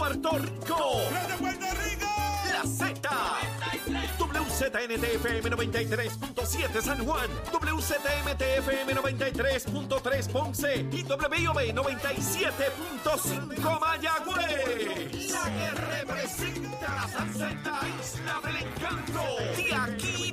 Puerto Rico. La Z. WZNTFM 93.7 San Juan, WZMTFM 93.3 Ponce y WIOB 97.5 Mayagüez. La que representa la salseta Isla del Encanto. De aquí.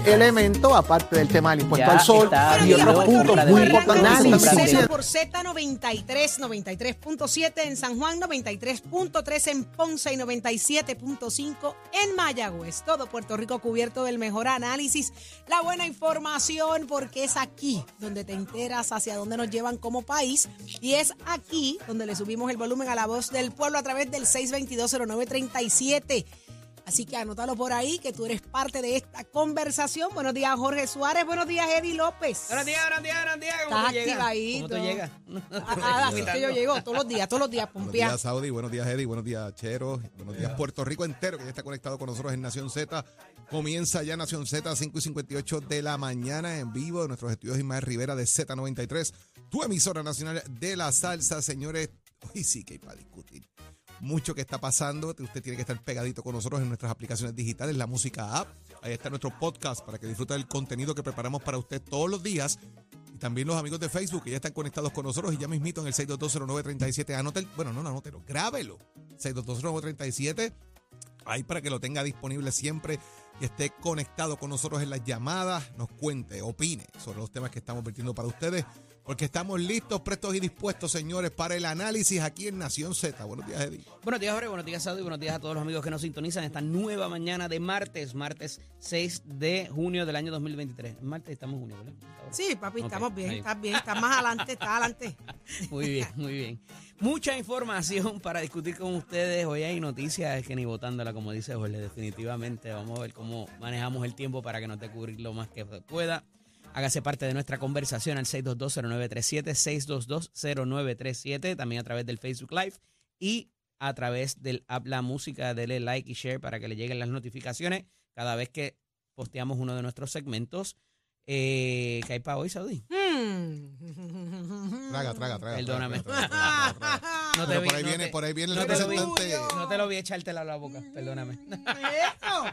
de elemento, aparte del tema del impuesto Ya al sol y otros puntos muy importantes. por Z93, 93.7 en San Juan, 93.3 en Ponce y 97.5 en Mayagüez. Todo Puerto Rico cubierto del mejor análisis, la buena información, porque es aquí donde te enteras hacia dónde nos llevan como país y es aquí donde le subimos el volumen a la voz del pueblo a través del 6220937. Así que anótalo por ahí, que tú eres parte de esta conversación. Buenos días, Jorge Suárez. Buenos días, Eddie López. Buenos días, buenos días, buenos días. ¿Cómo Estás activadito. ¿Cómo tú llegas? Ah, ah, así que yo llego todos los días, todos los días, Buenos Pompía. días, Saudi. Buenos días, Eddie. Buenos días, Chero. Buenos días, Puerto Rico entero, que ya está conectado con nosotros en Nación Z. Comienza ya Nación Z, 5 y 58 de la mañana en vivo de nuestros estudios Ismael Rivera de Z93, tu emisora nacional de la salsa, señores. Hoy sí que hay para discutir. Mucho que está pasando. Usted tiene que estar pegadito con nosotros en nuestras aplicaciones digitales, la música app. Ahí está nuestro podcast para que disfrute del contenido que preparamos para usted todos los días. Y también los amigos de Facebook que ya están conectados con nosotros y ya mismito en el 6220937. Anote el, bueno, no, no, anótelo, grábelo. 6220937. Ahí para que lo tenga disponible siempre y esté conectado con nosotros en las llamadas, nos cuente, opine sobre los temas que estamos vertiendo para ustedes, porque estamos listos, prestos y dispuestos, señores, para el análisis aquí en Nación Z. Buenos días, Eddie. Buenos días, Jorge. Buenos días, Saudi. Buenos días a todos los amigos que nos sintonizan esta nueva mañana de martes, martes 6 de junio del año 2023. Martes estamos en junio, ¿verdad? Sí, papi, estamos bien, estás bien, estás más adelante, estás adelante. Muy bien, muy bien. Mucha información para discutir con ustedes. Hoy hay noticias que ni votándola, como dice Jorge, definitivamente. Vamos a ver cómo manejamos el tiempo para que nos dé cubrir lo más que pueda. Hágase parte de nuestra conversación al 6220937, 6220937, también a través del Facebook Live y a través del app La Música. Dele like y share para que le lleguen las notificaciones cada vez que posteamos uno de nuestros segmentos. Eh, ¿Qué hay para hoy, Saudi? Hmm. Traga, traga, traga. Perdóname. traga, traga, traga, traga, traga. No te vi, por ahí no viene, te- por ahí viene el no vi. representante. No te lo vi echártela a la boca, perdóname. Eso.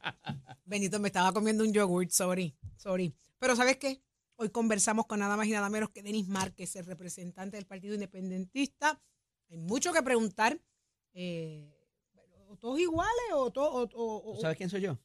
Benito, me estaba comiendo un yogurt, sorry, sorry. Pero ¿sabes qué? Hoy conversamos con nada más y nada menos que Denis Márquez, el representante del Partido Independentista. Hay mucho que preguntar. Eh, ¿o ¿Todos iguales o todos...? O, o- ¿Tú sabes quién soy yo?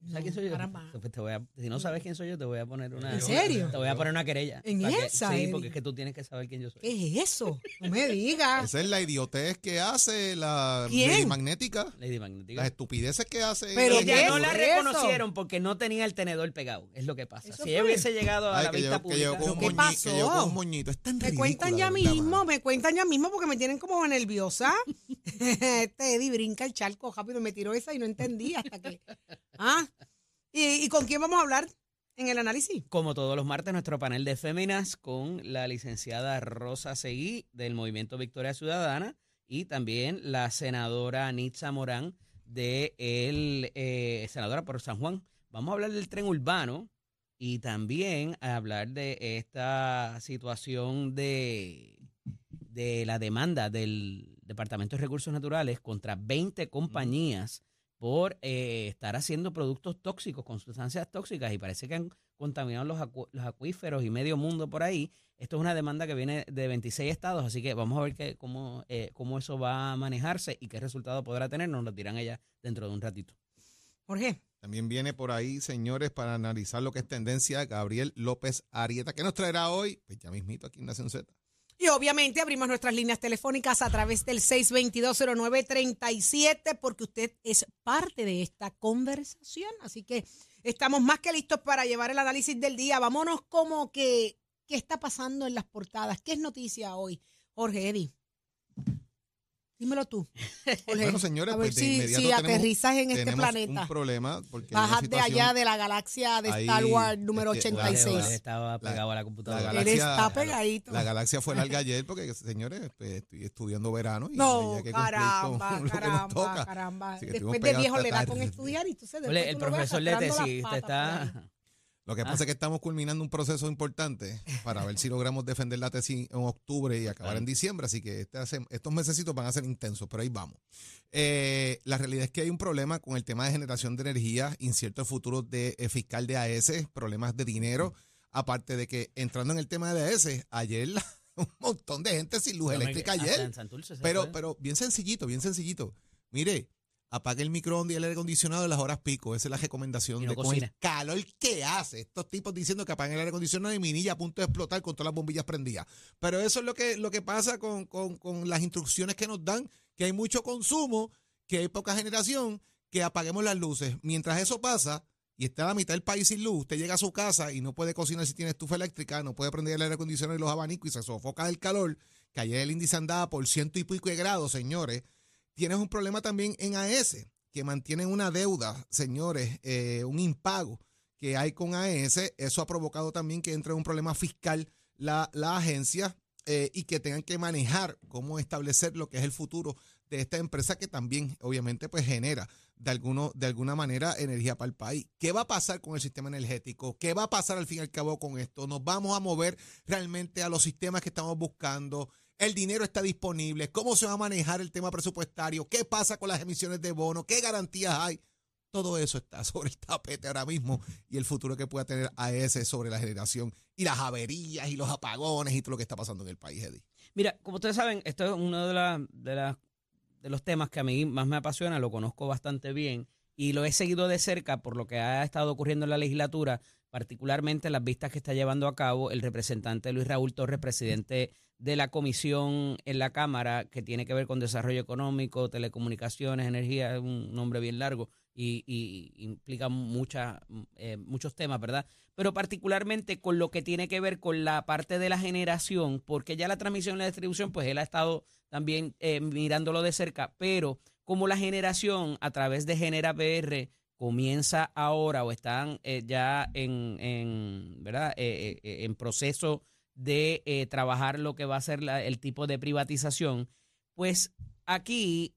No, ¿Sabes quién soy yo? caramba. Pues te voy a- si no sabes quién soy yo, te voy a poner una. ¿En serio? Te voy a poner una querella. ¿En Para que- esa, Sí, Eddie? porque es que tú tienes que saber quién yo soy. ¿Qué es eso? No me digas. Esa es la idiotez que hace la ¿Quién? Lady Magnética. Lady Magnética. Las estupideces que hace. Pero ella. Ella ¿qué no la eso? reconocieron porque no tenía el tenedor pegado. Es lo que pasa. ¿Eso Si ella fue? hubiese llegado a Ay, la que vista llegó, que llegó pública. con un ¿Qué moñi- que llegó pasó? con un moñito. Es tan Me ridícula, cuentan ya verdad, mismo, mano. me cuentan ya mismo porque me tienen como nerviosa. este Eddie brinca el charco rápido, me tiró esa y no entendí hasta que. ¿Ah? ¿Y, y con quién vamos a hablar en el análisis? Como todos los martes, nuestro panel de féminas con la licenciada Rosa Seguí del Movimiento Victoria Ciudadana y también la senadora Nitza Morán de el eh, senadora por San Juan. Vamos a hablar del tren urbano y también a hablar de esta situación de, de la demanda del Departamento de Recursos Naturales contra 20 compañías por eh, estar haciendo productos tóxicos con sustancias tóxicas y parece que han contaminado los, acu- los acuíferos y medio mundo por ahí. Esto es una demanda que viene de 26 estados, así que vamos a ver que, cómo, eh, cómo eso va a manejarse y qué resultado podrá tener. Nos lo dirán ella dentro de un ratito. Jorge. También viene por ahí, señores, para analizar lo que es tendencia, Gabriel López Arieta. ¿Qué nos traerá hoy? Pues ya mismito aquí en Nación Z. Y obviamente abrimos nuestras líneas telefónicas a través del 6220937 porque usted es parte de esta conversación. Así que estamos más que listos para llevar el análisis del día. Vámonos como que, ¿qué está pasando en las portadas? ¿Qué es noticia hoy? Jorge, Eddie. Dímelo tú. Jorge. Bueno, señores, a ver pues de si, inmediato si tenemos- aterrizas en este planeta. un problema porque Bajas de allá de la galaxia de ahí, Star Wars número este, la- 86. Jorge estaba pegado a la computadora. la Él está pegadito. La galaxia fue larga ayer porque, señores, pues, estoy estudiando verano y No, que caramba, con lo que nos caramba, toca. caramba. Después de viejo le da con estudiar y entonces Ole, después el tú profesor patas por ahí. está... Lo que Ah. pasa es que estamos culminando un proceso importante para ver si logramos defender la tesis en octubre y acabar Claro. en diciembre. Así que este hace- estos mesecitos van a ser intensos, pero ahí vamos. Eh, la realidad es que hay un problema con el tema de generación de energía, incierto el futuro de, eh, fiscal de AES, problemas de dinero. Aparte de que entrando en el tema de AES, ayer la- un montón de gente sin luz eléctrica ayer. Santurce Pero, fue. pero bien sencillito, bien sencillito. Mire, apague el microondas y el aire acondicionado en las horas pico. Esa es la recomendación Y no de con el calor que hace. Estos tipos diciendo que apaguen el aire acondicionado y minilla a punto de explotar con todas las bombillas prendidas. Pero eso es lo que, lo que pasa con, con- con las instrucciones que nos dan, que hay mucho consumo, que hay poca generación, que apaguemos las luces. Mientras eso pasa y está la mitad del país sin luz, usted llega a su casa y no puede cocinar si tiene estufa eléctrica, no puede prender el aire acondicionado y los abanicos y se sofoca del calor, que ayer el índice andaba por ciento y pico de grados, señores. Tienes un problema también en AES, que mantienen una deuda, señores, eh, un impago que hay con AES. Eso ha provocado también que entre en un problema fiscal la, la agencia eh, y que tengan que manejar cómo establecer lo que es el futuro de esta empresa que también obviamente pues genera de, alguno, de alguna manera energía para el país. ¿Qué va a pasar con el sistema energético? ¿Qué va a pasar al fin y al cabo con esto? ¿Nos vamos a mover realmente a los sistemas que estamos buscando? ¿El dinero está disponible? ¿Cómo se va a manejar el tema presupuestario? ¿Qué pasa con las emisiones de bono? ¿Qué garantías hay? Todo eso está sobre el tapete ahora mismo y el futuro que pueda tener AES sobre la generación y las averías y los apagones y todo lo que está pasando en el país, Eddie. Mira, como ustedes saben, esto es uno de, de, de los temas que a mí más me apasiona, lo conozco bastante bien y lo he seguido de cerca por lo que ha estado ocurriendo en la legislatura, particularmente las vistas que está llevando a cabo el representante Luis Raúl Torres, presidente de la comisión en la Cámara que tiene que ver con desarrollo económico, telecomunicaciones, energía, es un nombre bien largo y, y implica mucha, eh, muchos temas, ¿verdad? Pero particularmente con lo que tiene que ver con la parte de la generación, porque ya la transmisión y la distribución, pues él ha estado también eh, mirándolo de cerca, pero como la generación a través de Genera PR comienza ahora o están eh, ya en, en, ¿verdad? Eh, eh, en proceso de eh, trabajar lo que va a ser el tipo de privatización, pues aquí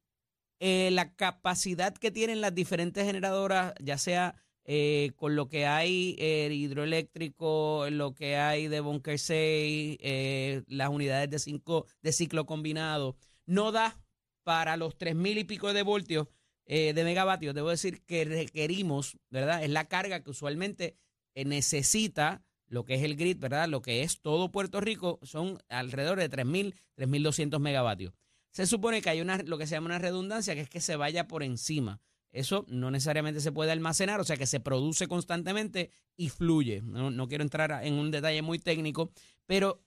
eh, la capacidad que tienen las diferentes generadoras, ya sea eh, con lo que hay hidroeléctrico, lo que hay de Bunker 6, eh, las unidades de, cinco, de ciclo combinado, no da para los tres mil y pico de voltios de megavatios. Debo decir que requerimos, ¿verdad? Es la carga que usualmente necesita lo que es el grid, ¿verdad? Lo que es todo Puerto Rico son alrededor de 3.000, 3.200 megavatios. Se supone que hay una, lo que se llama una redundancia, que es que se vaya por encima. Eso no necesariamente se puede almacenar, o sea que se produce constantemente y fluye. No, no quiero entrar en un detalle muy técnico, pero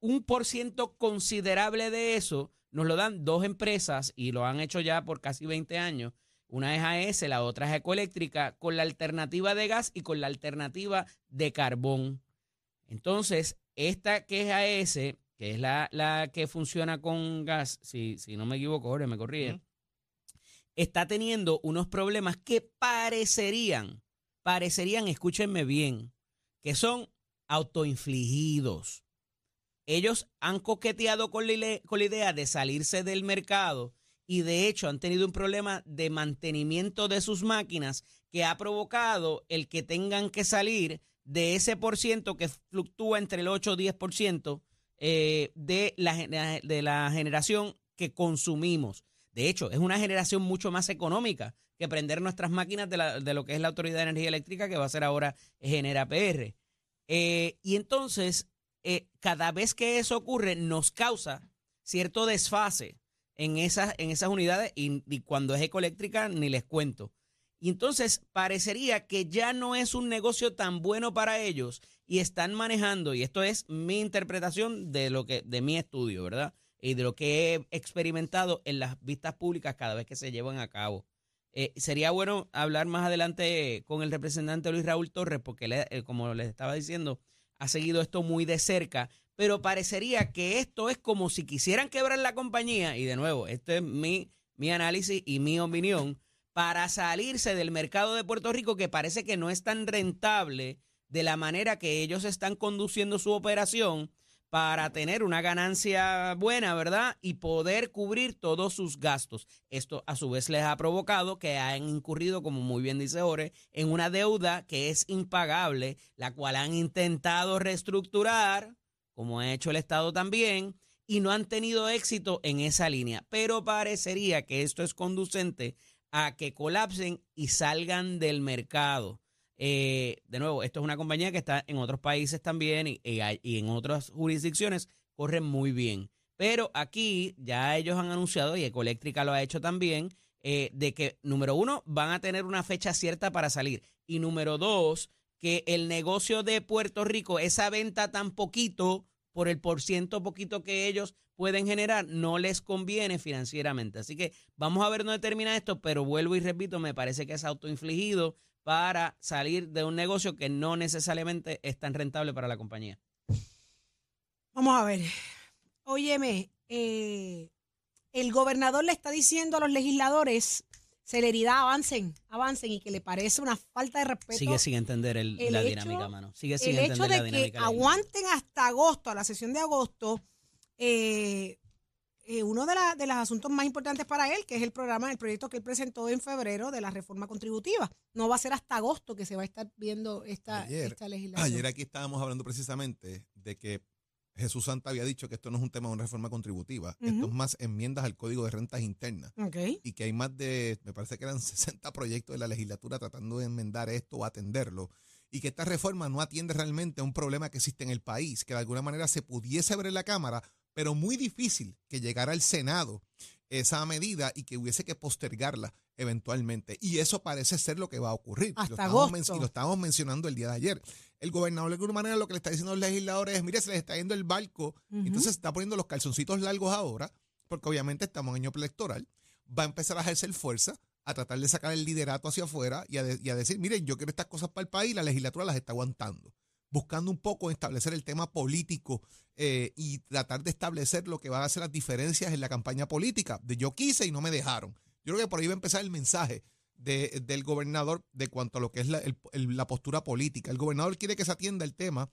un por ciento considerable de eso nos lo dan dos empresas y lo han hecho ya por casi 20 años. Una es AES, la otra es Ecoeléctrica, con la alternativa de gas y con la alternativa de carbón. Entonces, esta que es AES, que es la, la que funciona con gas, si, si no me equivoco, Jorge, me corrige, Ujú. está teniendo unos problemas que parecerían, parecerían, escúchenme bien, que son autoinfligidos. Ellos han coqueteado con la, con la idea de salirse del mercado y de hecho han tenido un problema de mantenimiento de sus máquinas que ha provocado el que tengan que salir de ese por ciento que fluctúa entre el 8 o 10% eh, de, la, de la generación que consumimos. De hecho, es una generación mucho más económica que prender nuestras máquinas de, la- de lo que es la Autoridad de Energía Eléctrica, que va a ser ahora Genera PR. Eh, y entonces, eh, cada vez que eso ocurre, nos causa cierto desfase en esas, en esas unidades y, cuando es ecoeléctrica ni les cuento. Y entonces parecería que ya no es un negocio tan bueno para ellos y están manejando, y esto es mi interpretación de lo que, de mi estudio, ¿verdad? Y de lo que he experimentado en las vistas públicas cada vez que se llevan a cabo. Eh, sería bueno hablar más adelante con el representante Luis Raúl Torres, porque eh, como les estaba diciendo, ha seguido esto muy de cerca, pero parecería que esto es como si quisieran quebrar la compañía, y de nuevo, este es mi, mi análisis y mi opinión, para salirse del mercado de Puerto Rico que parece que no es tan rentable de la manera que ellos están conduciendo su operación para tener una ganancia buena, ¿verdad? Y poder cubrir todos sus gastos. Esto a su vez les ha provocado que han incurrido, como muy bien dice Ore, en una deuda que es impagable, la cual han intentado reestructurar, como ha hecho el Estado también, y no han tenido éxito en esa línea. Pero parecería que esto es conducente a que colapsen y salgan del mercado. Eh, de nuevo, esto es una compañía que está en otros países también y, en otras jurisdicciones corren muy bien. Pero aquí ya ellos han anunciado, y Ecoeléctrica lo ha hecho también, eh, de que, número uno, van a tener una fecha cierta para salir. Y número dos, que el negocio de Puerto Rico, esa venta tan poquito, por el por ciento poquito que ellos pueden generar, no les conviene financieramente. Así que vamos a ver dónde termina esto, pero vuelvo y repito, me parece que es autoinfligido para salir de un negocio que no necesariamente es tan rentable para la compañía. Vamos a ver. Óyeme, eh, el gobernador le está diciendo a los legisladores, celeridad, avancen, avancen, y que le parece una falta de respeto. Sigue sin entender el- el la hecho- dinámica, mano. Sigue sin el hecho entender la de que dinámica. aguanten hasta agosto, a la sesión de agosto, eh, eh, uno de, la- de los asuntos más importantes para él, que es el programa, el proyecto que él presentó en febrero de la reforma contributiva. No va a ser hasta agosto que se va a estar viendo esta, Ayer- esta legislación. Ayer aquí estábamos hablando precisamente de que Jesús Santa había dicho que esto no es un tema de una reforma contributiva, esto es más enmiendas al Código de Rentas Internas. Y que hay más de, me parece que eran 60 proyectos de la legislatura tratando de enmendar esto o atenderlo, y que esta reforma no atiende realmente a un problema que existe en el país, que de alguna manera se pudiese ver en la Cámara, pero muy difícil que llegara al Senado esa medida y que hubiese que postergarla eventualmente. Y eso parece ser lo que va a ocurrir. Hasta lo estábamos agosto. y lo estábamos mencionando el día de ayer. El gobernador de alguna manera lo que le está diciendo a los legisladores es, mire, se les está yendo el barco, entonces está poniendo los calzoncitos largos ahora, porque obviamente estamos en año electoral va a empezar a ejercer fuerza, a tratar de sacar el liderato hacia afuera y a, de- y a decir, miren, yo quiero estas cosas para el país, la legislatura las está aguantando, buscando un poco establecer el tema político eh, y tratar de establecer lo que van a ser las diferencias en la campaña política. De yo quise y no me dejaron. Yo creo que por ahí va a empezar el mensaje de- del gobernador de cuanto a lo que es la, postura política. El gobernador quiere que se atienda el tema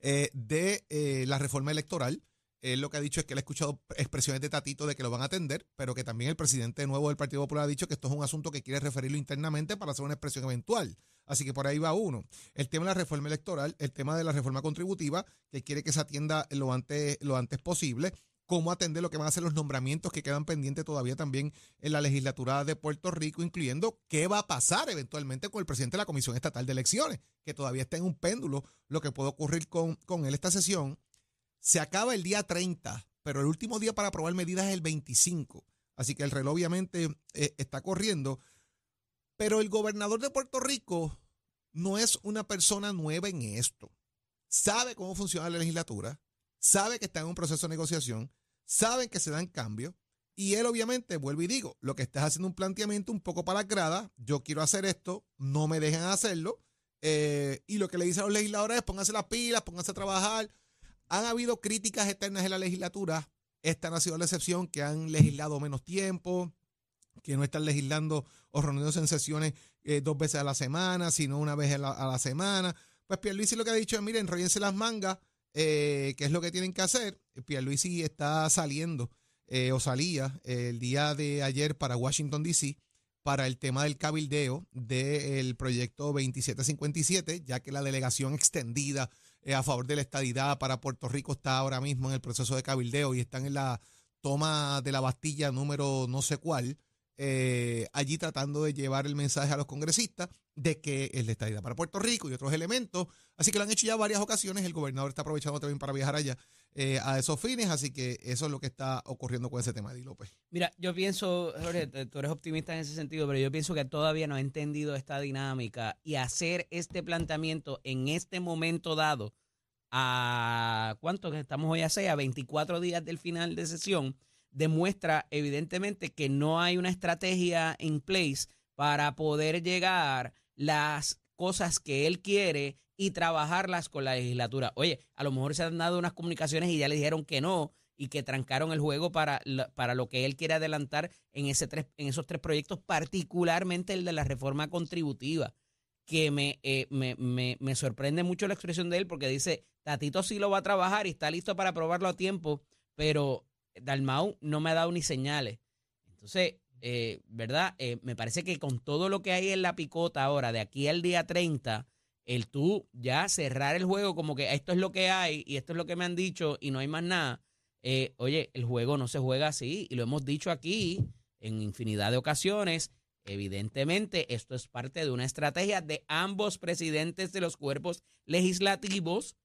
eh, de eh, la reforma electoral. Él lo que ha dicho es que él ha escuchado expresiones de Tatito de que lo van a atender, pero que también el presidente nuevo del Partido Popular ha dicho que esto es un asunto que quiere referirlo internamente para hacer una expresión eventual. Así que por ahí va uno. El tema de la reforma electoral, el tema de la reforma contributiva, que quiere que se atienda lo antes, lo antes posible, cómo atender lo que van a ser los nombramientos que quedan pendientes todavía también en la legislatura de Puerto Rico, incluyendo qué va a pasar eventualmente con el presidente de la Comisión Estatal de Elecciones, que todavía está en un péndulo lo que puede ocurrir con, con él esta sesión. Se acaba el día 30, pero el último día para aprobar medidas es el 25. Así que el reloj obviamente eh, está corriendo. Pero el gobernador de Puerto Rico no es una persona nueva en esto. Sabe cómo funciona la legislatura, sabe que está en un proceso de negociación, saben que se dan cambios. Y él obviamente, vuelvo y digo, lo que está es haciendo un planteamiento un poco para las gradas, yo quiero hacer esto, no me dejan hacerlo. eh, y lo que le dice a los legisladores es pónganse las pilas, pónganse a trabajar. Han habido críticas externas en la legislatura. Esta no ha sido la excepción, que han legislado menos tiempo, que no están legislando o reuniéndose en sesiones eh, dos veces a la semana, sino una vez a la, a la semana. Pues Pierluisi lo que ha dicho es, miren, enrollense las mangas, eh, que es lo que tienen que hacer. Pierluisi está saliendo, eh, o salía el día de ayer para Washington, D.C., para el tema del cabildeo del proyecto 2757, ya que la delegación extendida eh, a favor de la estadidad para Puerto Rico está ahora mismo en el proceso de cabildeo y están en la toma de la Bastilla número no sé cuál, eh, allí tratando de llevar el mensaje a los congresistas de que es la estadía para Puerto Rico y otros elementos. Así que lo han hecho ya varias ocasiones. El gobernador está aprovechando también para viajar allá eh, a esos fines. Así que eso es lo que está ocurriendo con ese tema, Di López. Mira, yo pienso, Jorge, t- tú eres optimista en ese sentido, pero yo pienso que todavía no ha entendido esta dinámica y hacer este planteamiento en este momento dado a cuánto que estamos hoy a seis, a 24 días del final de sesión, demuestra evidentemente que no hay una estrategia en place para poder llegar las cosas que él quiere y trabajarlas con la legislatura. Oye, a lo mejor se han dado unas comunicaciones y ya le dijeron que no y que trancaron el juego para, para lo que él quiere adelantar en, ese tres, en esos tres proyectos, particularmente el de la reforma contributiva, que me, eh, me, me, me sorprende mucho la expresión de él porque dice, Tatito sí lo va a trabajar y está listo para aprobarlo a tiempo, pero Dalmau no me ha dado ni señales. Entonces, eh, ¿verdad? Eh, me parece que con todo lo que hay en la picota ahora, de aquí al día 30, el tú ya cerrar el juego como que esto es lo que hay y esto es lo que me han dicho y no hay más nada. Eh, oye, el juego no se juega así y lo hemos dicho aquí en infinidad de ocasiones. Evidentemente, esto es parte de una estrategia de ambos presidentes de los cuerpos legislativos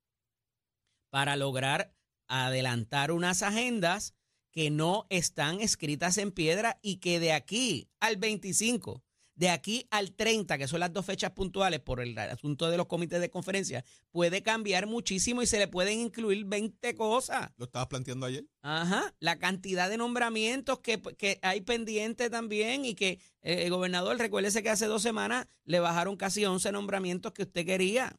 para lograr adelantar unas agendas que no están escritas en piedra y que de aquí al 25, de aquí al 30, que son las dos fechas puntuales por el asunto de los comités de conferencia, puede cambiar muchísimo y se le pueden incluir 20 cosas. ¿Lo estabas planteando ayer? Ajá, la cantidad de nombramientos que, que hay pendiente también y que eh, el gobernador, recuérdese que hace dos semanas le bajaron casi 11 nombramientos que usted quería.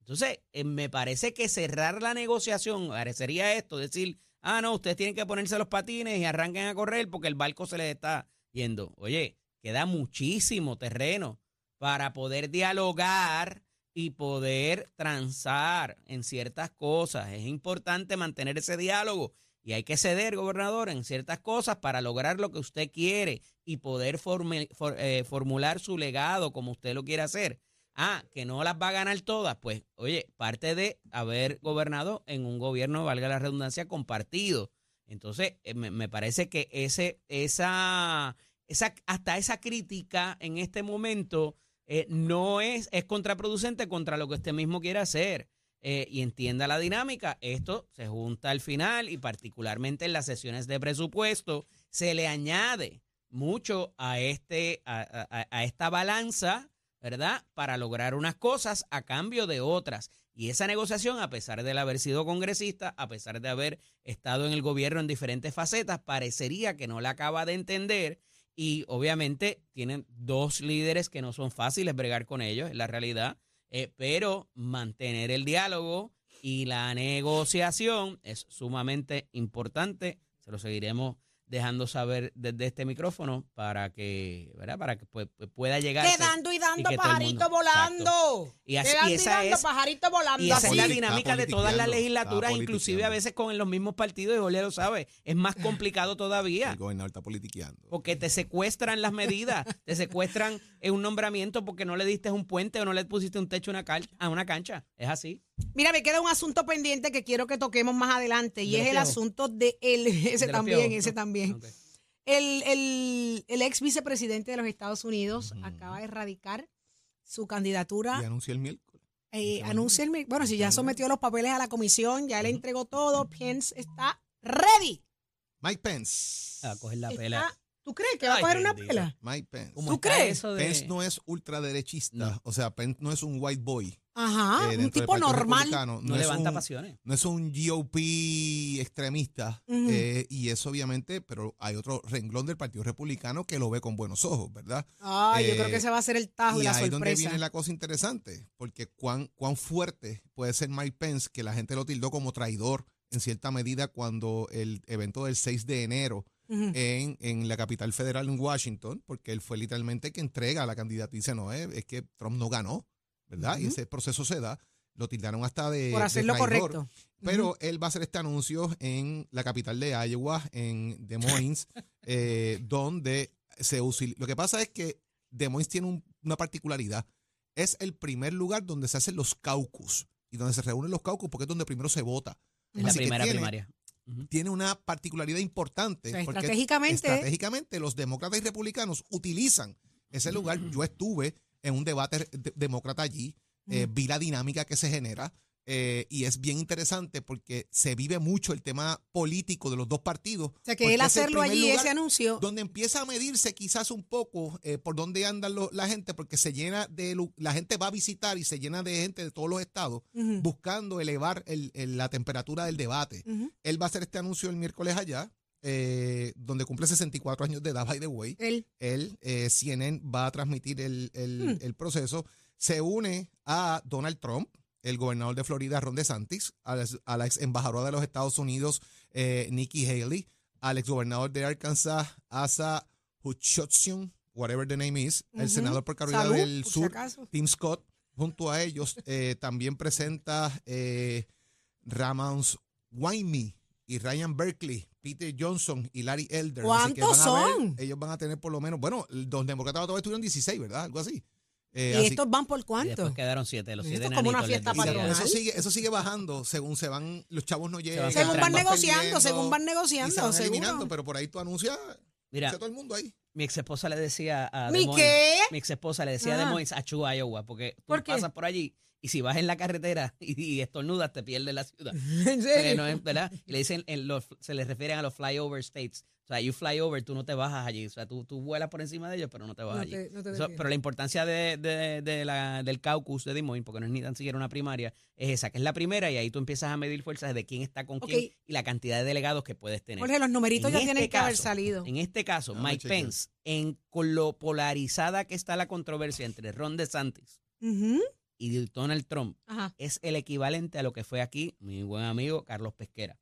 Entonces, eh, me parece que cerrar la negociación, parecería esto, decir, ah, no, ustedes tienen que ponerse los patines y arranquen a correr porque el barco se les está yendo. Oye, queda muchísimo terreno para poder dialogar y poder transar en ciertas cosas. Es importante mantener ese diálogo y hay que ceder, gobernador, en ciertas cosas para lograr lo que usted quiere y poder eh, formular su legado como usted lo quiere hacer. Ah, que no las va a ganar todas. Pues, oye, parte de haber gobernado en un gobierno, valga la redundancia, compartido. Entonces, eh, me, parece que ese, esa, esa, hasta esa crítica en este momento eh, no es, es contraproducente contra lo que usted mismo quiere hacer. Eh, y entienda la dinámica, esto se junta al final y particularmente en las sesiones de presupuesto se le añade mucho a, este, a- a esta balanza, ¿verdad? Para lograr unas cosas a cambio de otras. Y esa negociación, a pesar de haber sido congresista, a pesar de haber estado en el gobierno en diferentes facetas, parecería que no la acaba de entender. Y obviamente tienen dos líderes que no son fáciles bregar con ellos, es la realidad. Eh, pero mantener el diálogo y la negociación es sumamente importante. Se lo seguiremos dejando saber desde este micrófono para que, ¿verdad? Para que pues, pues, pueda llegar. Quedando y dando, el pajarito mundo- volando. Y así- Quedando y y, esa dando, es- pajarito volando. Y esa es la dinámica de todas las legislaturas, inclusive a veces con los mismos partidos, y Jorge lo sabe, es más complicado todavía. El gobernador está politiqueando. Porque te secuestran las medidas, te secuestran en un nombramiento porque no le diste un puente o no le pusiste un techo a una, cal- a una cancha. Es así. Mira, me queda un asunto pendiente que quiero que toquemos más adelante y ¿De es el piojos? asunto de el, ese De también, piojos, ese ¿no? también. El, el- el ex vicepresidente de los Estados Unidos acaba de erradicar su candidatura. Y anunció el miércoles. Eh, anuncia el mi- bueno, si ya sometió los papeles a la comisión, ya le entregó todo, Pence está ready. Mike Pence. A coger la Está- pela. ¿Tú crees que va a coger una pela? Mike Pence. ¿Cómo ¿Tú crees? eso de- Pence no es ultraderechista. No. O sea, Pence no es un white boy. Ajá, eh, un tipo normal. No, levanta un- pasiones. No es un GOP extremista. Eh, y eso obviamente, pero hay otro renglón del Partido Republicano que lo ve con buenos ojos, ¿verdad? Ay, yo Eh, creo que ese va a ser el tajo y, y la ahí es donde sorpresa. viene la cosa interesante, porque cuán, cuán fuerte puede ser Mike Pence, que la gente lo tildó como traidor en cierta medida cuando el evento del 6 de enero en, en la capital federal en Washington, porque él fue literalmente el que entrega la candidatura y dice, no, eh, es que Trump no ganó, ¿verdad? Y ese proceso se da, lo tildaron hasta de... Por hacer lo correcto. Pero él va a hacer este anuncio en la capital de Iowa, en Des Moines, eh, donde se usa. Lo que pasa es que Des Moines tiene un- una particularidad. Es el primer lugar donde se hacen los caucus y donde se reúnen los caucus porque es donde primero se vota. Es la Así primera tiene- primaria. tiene una particularidad importante. O sea, porque estratégicamente- estratégicamente los demócratas y republicanos utilizan ese lugar. Yo estuve en un debate de- demócrata allí, eh, vi la dinámica que se genera. eh, y es bien interesante porque se vive mucho el tema político de los dos partidos. O sea, que él hacerlo allí, ese anuncio. donde empieza a medirse quizás un poco eh, por dónde andan lo- la gente, porque se llena de la gente va a visitar y se llena de gente de todos los estados buscando elevar el- el- la temperatura del debate. Él va a hacer este anuncio el miércoles allá, eh, donde cumple 64 años de edad, by the way. Él. Él, eh, CNN, va a transmitir el, el- Hmm. el proceso. Se une a Donald Trump, el gobernador de Florida, Ron DeSantis, a la, a la ex embajadora de los Estados Unidos, eh, Nikki Haley, al ex gobernador de Arkansas, Asa Hutchinson, whatever the name is, el senador por Carolina Salud, del por Sur. Tim Scott. Junto a ellos también presenta Ramons Wymie y Ryan Berkeley, Peter Johnson y Larry Elder. Así que ¿Cuántos van a ver- son? ellos van a tener por lo menos, bueno, los demócratas todavía tuvieron 16, ¿verdad? Algo así. Eh, ¿Y así- estos van por Y cuánto? después quedaron siete, los Esto siete es como una fiesta patronal. eso sigue, eso sigue bajando según se van, los chavos no llegan. van Según van negociando, perdiendo, según van se negociando, van eliminando, seguro. pero por ahí tú anuncias Mira, a todo el mundo ahí. mi ex esposa le decía a ¿Mi Des Moines- qué? Mi ex esposa le decía a Ah. Des Moines, a Chu, Iowa, porque tú pasas por allí y si vas en la carretera y, y estornudas, te pierdes la ciudad. ¿En serio? no es- ¿verdad? Y le dicen, en los, se les refieren a los flyover states. O sea, you fly over, tú no te bajas allí. O sea, tú, tú vuelas por encima de ellos, pero no te vas No allí. te- no te Eso- detienes. pero la importancia de, de- de la, del caucus de Des Moines, porque no es ni tan siquiera una primaria, es esa, que es la primera, y ahí tú empiezas a medir fuerzas de quién está con quién y la cantidad de delegados que puedes tener. Jorge, los numeritos En ya este tienen que haber salido. En este caso, Mike. Pence, en, con lo polarizada que está la controversia entre Ron DeSantis Ujú. Y Donald Trump, Ajá. es el equivalente a lo que fue aquí mi buen amigo Carlos Pesquera.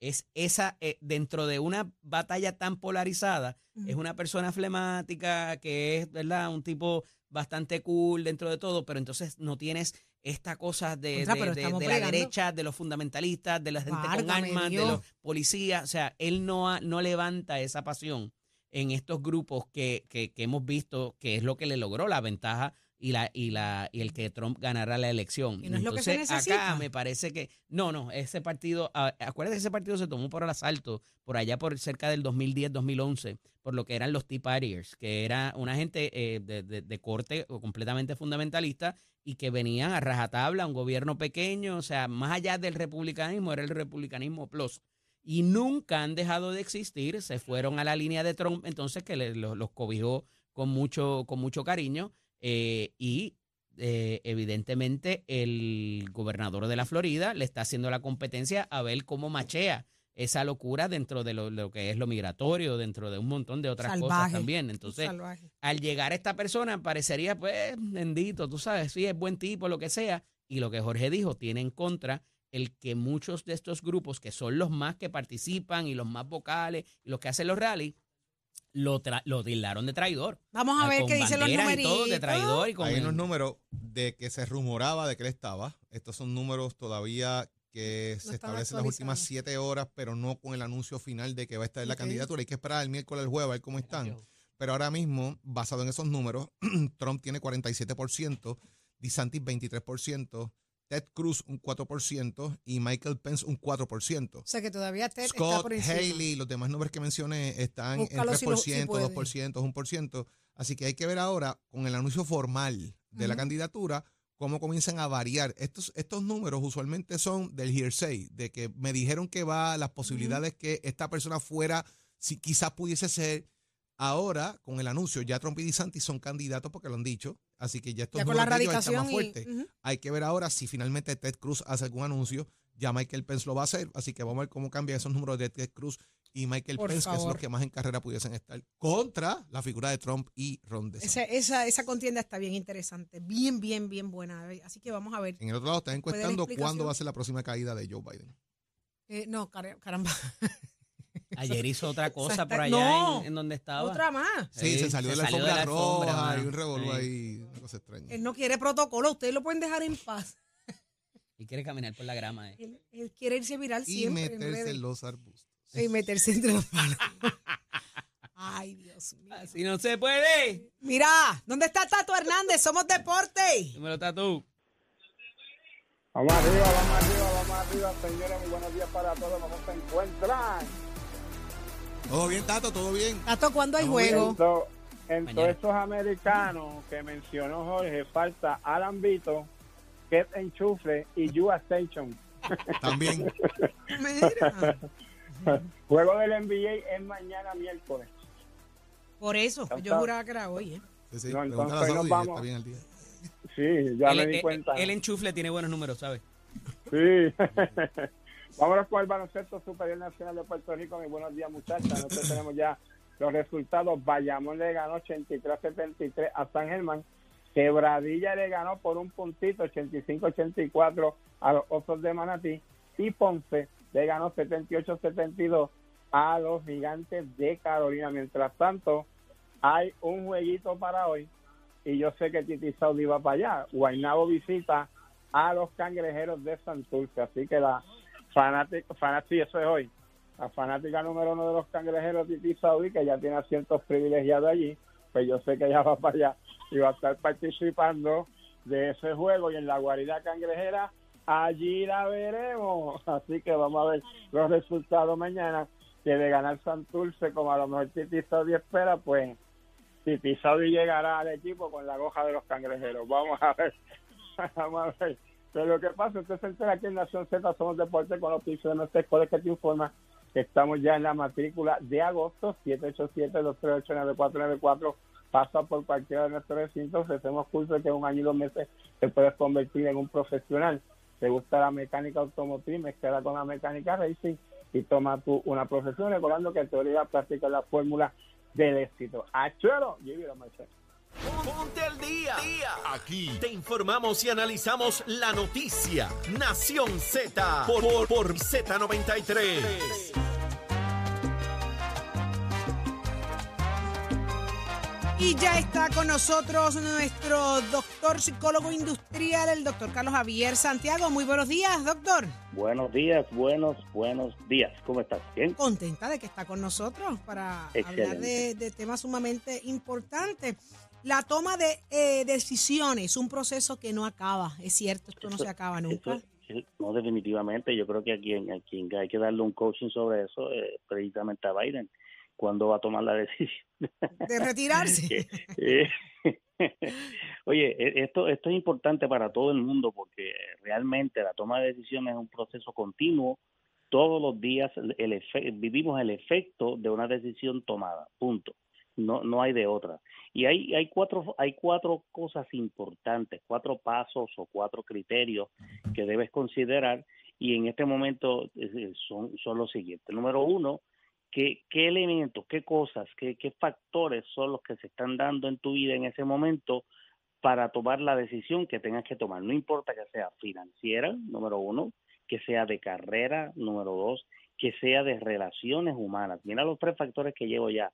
Es esa, eh, dentro de una batalla tan polarizada, es una persona flemática que es, ¿verdad? Un tipo bastante cool dentro de todo, pero entonces no tienes esta cosa de, de- la derecha, de los fundamentalistas, de la gente con armas, de los policías. O sea, él no, ha- no levanta esa pasión en estos grupos que, que, que hemos visto que es lo que le logró la ventaja y la y la y el que Trump ganara la elección. Y no es lo que se Entonces, necesita. acá me parece que no, no, ese partido, acuérdate que ese partido se tomó por el asalto por allá por cerca del 2010-2011 por lo que eran los Tea Partiers, que era una gente eh, de, de- de corte completamente fundamentalista y que venían a rajatabla, un gobierno pequeño, o sea, más allá del republicanismo, era el republicanismo plus. Y nunca han dejado de existir, se fueron a la línea de Trump, entonces que le- los, los cobijó con mucho, con mucho cariño eh, y eh, evidentemente el gobernador de la Florida le está haciendo la competencia a ver cómo machea esa locura dentro de lo, lo que es lo migratorio, dentro de un montón de otras cosas también. Entonces, Salvaje. al llegar esta persona parecería, pues, bendito, tú sabes, sí, es buen tipo, lo que sea. Y lo que Jorge dijo, tiene en contra el que muchos de estos grupos, que son los más que participan y los más vocales y los que hacen los rallies, lo, lo tildaron de traidor. Vamos a ver Con qué dicen los banderas y numeritos. todo de traidor y con Hay unos números de que se rumoraba de que él estaba. Estos son números todavía que se establecen las últimas siete horas, pero no con el anuncio final de que va a estar en la candidatura. Hay que esperar el miércoles, el jueves, a ver cómo están. Pero ahora mismo, basado en esos números, Trump tiene 47%, DeSantis 23%, Ted Cruz un 4% y Michael Pence un 4%. O sea que todavía Ted está Scott, por encima. Haley, los demás nombres que mencioné están Búscalo en si lo- 3%, si puede. 2%, 1%. Así que hay que ver ahora con el anuncio formal de la candidatura cómo comienzan a variar. Estos, estos números usualmente son del hearsay, de que me dijeron que va, las posibilidades que esta persona fuera, si quizás pudiese ser. Ahora, con el anuncio, ya Trump y DeSantis son candidatos porque lo han dicho. Así que ya estos Ya con la radicación más y. Hay que ver ahora si finalmente Ted Cruz hace algún anuncio. Ya Michael Pence lo va a hacer, así que vamos a ver cómo cambian esos números de Ted Cruz y Michael Por Pence, que son los que más en carrera pudiesen estar contra la figura de Trump y Ron DeSantis. Esa, esa, esa contienda está bien interesante, bien, bien, bien buena. Así que vamos a ver. En el otro lado están ¿Puede la encuestando cuándo va a ser la próxima caída de Joe Biden. Eh, no, car- caramba. Ayer hizo otra cosa por allá no. en, en donde estaba. Otra más. Sí, Sí, se salió se de la salió de alfombra la alfombra, roja mano. y un revolú Sí. ahí, una cosa extraña. Él no quiere protocolo, ustedes lo pueden dejar en paz. Y quiere caminar por la grama. eh. Él, él quiere irse viral Y siempre. en meterse en los arbustos. Y meterse entre los palos. Ay, Dios mío. Así no se puede. Mira, ¿dónde está Tato Hernández? Somos deporte. Dímelo, Tatu. Vamos arriba, vamos arriba, vamos arriba, señores. Muy buenos días para todos. ¿Cómo se encuentran? Todo bien, Tato, todo bien. Tato, ¿cuándo hay juego? En, to- en todos estos americanos que mencionó Jorge, falta Alan Vito, Ket Enchufle y Yua Station. También. Mira. Juego del NBA es mañana miércoles. Por eso, yo juraba que era hoy. ¿eh? Sí, sí. No, Pregúntale a entonces Saudi, nos vamos. está bien al día. Sí, ya el, me di el- cuenta. el enchufle tiene buenos números, ¿sabes? Sí. Vámonos con el baloncesto superior nacional de Puerto Rico. Muy buenos días, muchachas. Nosotros tenemos ya los resultados. Bayamón le ganó 83-73 a San Germán. Quebradilla le ganó por un puntito, 85-84 a los Osos de Manatí. Y Ponce le ganó 78-72 a los Gigantes de Carolina. Mientras tanto, hay un jueguito para hoy. Y yo sé que Titi Saudi va para allá. Guaynabo visita a los cangrejeros de Santurce. Así que la fanática, fanática, eso es hoy. La fanática número uno de los cangrejeros Titi Saudi, que ya tiene asientos privilegiados allí, pues yo sé que ella va para allá y va a estar participando de ese juego. Y en la guarida cangrejera, allí la veremos. Así que vamos a ver los resultados mañana. Que de ganar Santurce, como a lo mejor Titi Saudi espera, pues Titi Saudi llegará al equipo con la goja de los cangrejeros. Vamos a ver. Vamos a ver. Pero lo que pasa, usted se entera aquí en Nación Z, somos deporte con los pisos de nuestra escuela que te informa que estamos ya en la matrícula de agosto, 787-238-9494. Pasa por cualquiera de nuestros recintos, ofrecemos cursos que en un año y dos meses te puedes convertir en un profesional. Te gusta la mecánica automotriz, mezclada con la mecánica racing y toma tú una profesión, recordando que en teoría práctica es la fórmula del éxito. ¡Achuelo! Llévelo, Marcelo. Ponte al día. Aquí te informamos y analizamos la noticia. Nación Z por, por, por Z93. Y ya está con nosotros nuestro doctor psicólogo industrial, el doctor Carlos Javier Santiago. Muy buenos días, doctor. Buenos días, buenos, buenos días. ¿Cómo estás? ¿Bien? Contenta de que está con nosotros para Excelente. hablar de, de temas sumamente importantes. La toma de eh, decisiones, un proceso que no acaba. Es cierto, esto no Eso- se acaba nunca. No, definitivamente. Yo creo que a quien, a quien hay que darle un coaching sobre eso, eh, precisamente a Biden, cuando va a tomar la decisión. De retirarse. Eh, Oye, e- esto, esto es importante para todo el mundo porque realmente la toma de decisiones es un proceso continuo. Todos los días el efe- vivimos el efecto de una decisión tomada, punto. No, no hay de otra. Y hay, hay, cuatro, hay cuatro cosas importantes, cuatro pasos o cuatro criterios que debes considerar y en este momento eh, son, son los siguientes. Número uno, ¿qué, qué elementos, qué cosas, qué, qué factores son los que se están dando en tu vida en ese momento para tomar la decisión que tengas que tomar. No importa que sea financiera, número uno, que sea de carrera, número dos, que sea de relaciones humanas. Mira los tres factores que llevo ya.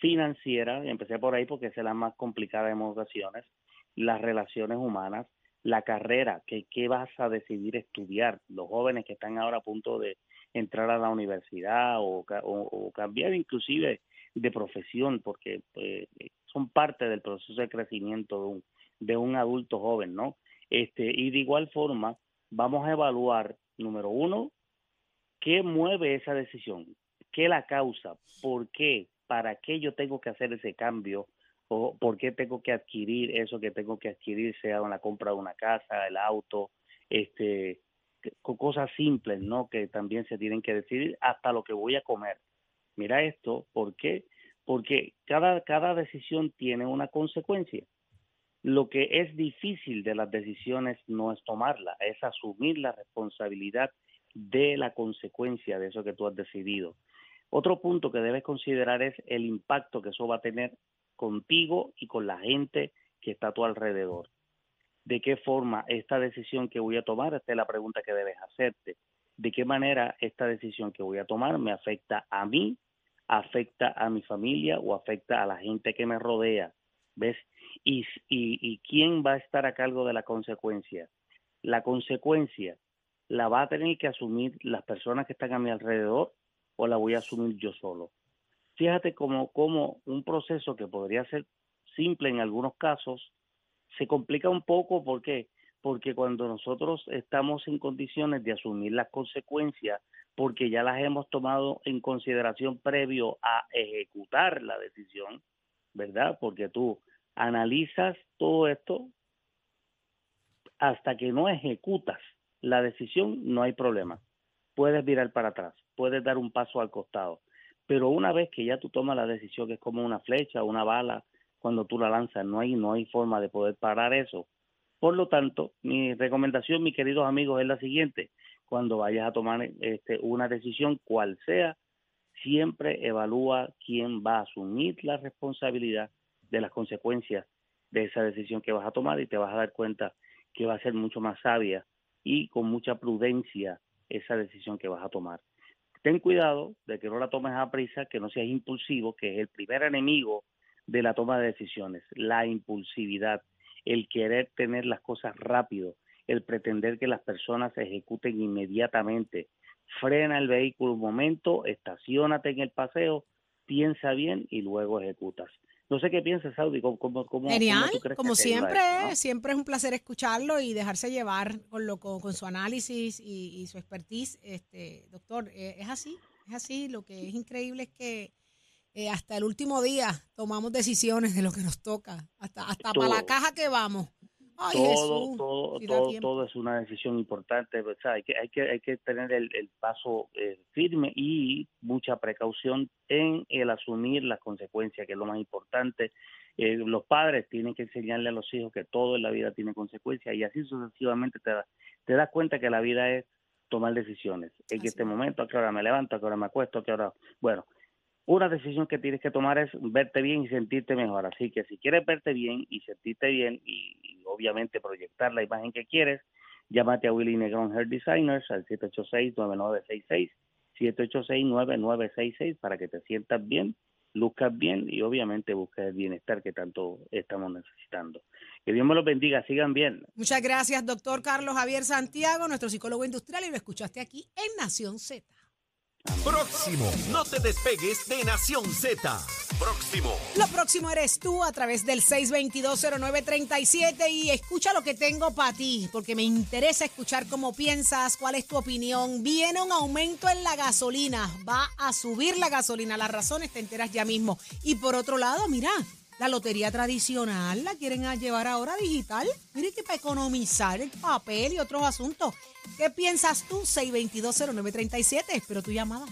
Financiera, empecé por ahí porque es la más complicada en ocasiones, las relaciones humanas, la carrera, que qué vas a decidir estudiar, los jóvenes que están ahora a punto de entrar a la universidad o- o cambiar inclusive de profesión, porque eh, son parte del proceso de crecimiento de un, de un adulto joven, ¿no? Este, y de igual forma, vamos a evaluar, número uno, qué mueve esa decisión, qué la causa, por qué, para qué yo tengo que hacer ese cambio o por qué tengo que adquirir eso que tengo que adquirir, sea en la compra de una casa, el auto, este, cosas simples, ¿no? Que también se tienen que decidir hasta lo que voy a comer. Mira esto, ¿por qué? Porque cada, cada decisión tiene una consecuencia. Lo que es difícil de las decisiones no es tomarla, es asumir la responsabilidad de la consecuencia de eso que tú has decidido. Otro punto que debes considerar es el impacto que eso va a tener contigo y con la gente que está a tu alrededor. ¿De qué forma esta decisión que voy a tomar? Esta es la pregunta que debes hacerte. ¿De qué manera esta decisión que voy a tomar me afecta a mí, afecta a mi familia o afecta a la gente que me rodea? ¿Ves? ¿Y, y, quién va a estar a cargo de la consecuencia? La consecuencia la va a tener que asumir las personas que están a mi alrededor o la voy a asumir yo solo. Fíjate cómo, cómo un proceso que podría ser simple en algunos casos se complica un poco. ¿Por qué? porque cuando nosotros estamos en condiciones de asumir las consecuencias, porque ya las hemos tomado en consideración previo a ejecutar la decisión, ¿verdad? Porque tú analizas todo esto hasta que no ejecutas la decisión, no hay problema. Puedes virar para atrás, puedes dar un paso al costado. Pero una vez que ya tú tomas la decisión, que es como una flecha, una bala, cuando tú la lanzas, no hay, no hay forma de poder parar eso. Por lo tanto, mi recomendación, mis queridos amigos, es la siguiente. Cuando vayas a tomar este, una decisión, cual sea, siempre evalúa quién va a asumir la responsabilidad de las consecuencias de esa decisión que vas a tomar y te vas a dar cuenta que va a ser mucho más sabia y con mucha prudencia esa decisión que vas a tomar. Ten cuidado de que no la tomes a prisa, que no seas impulsivo, que es el primer enemigo de la toma de decisiones, la impulsividad, el querer tener las cosas rápido, el pretender que las personas se ejecuten inmediatamente. Frena el vehículo un momento, estacionate en el paseo, piensa bien y luego ejecutas. No sé qué piensas, Saudi, ¿cómo, cómo, Genial, como siempre, siempre es un placer escucharlo y dejarse llevar con, lo, con, su análisis y, su expertise. Este, doctor, eh, es así, es así. Lo que es increíble es que eh, hasta el último día tomamos decisiones de lo que nos toca, hasta, hasta para la caja que vamos. Todo, todo, todo, es una decisión importante, hay, que, hay, que, hay que tener el, paso eh, firme y mucha precaución en el asumir las consecuencias, que es lo más importante. Eh, los padres tienen que enseñarle a los hijos que todo en la vida tiene consecuencias y así sucesivamente te, te das cuenta que la vida es tomar decisiones. En este momento, a qué hora me levanto, a qué hora me acuesto, a qué hora... Bueno, una decisión que tienes que tomar es verte bien y sentirte mejor. Así que si quieres verte bien y sentirte bien y, obviamente proyectar la imagen que quieres, llámate a Willy Negrón Hair Designers al 786-9966, 786-9966 para que te sientas bien, luzcas bien y obviamente busques el bienestar que tanto estamos necesitando. Que Dios me los bendiga, sigan bien. Muchas gracias, doctor Carlos Javier Santiago, nuestro psicólogo industrial, y lo escuchaste aquí en Nación Z. Próximo. No te despegues de Nación Z. Próximo. Lo próximo eres tú a través del 6220937 y escucha lo que tengo para ti, porque me interesa escuchar cómo piensas, cuál es tu opinión. Viene un aumento en la gasolina, va a subir la gasolina. Las razones te enteras ya mismo. Y por otro lado, mira, la lotería tradicional la quieren llevar ahora digital. Mire que para economizar el papel y otros asuntos. ¿Qué piensas tú? 6220937. Espero tu llamada.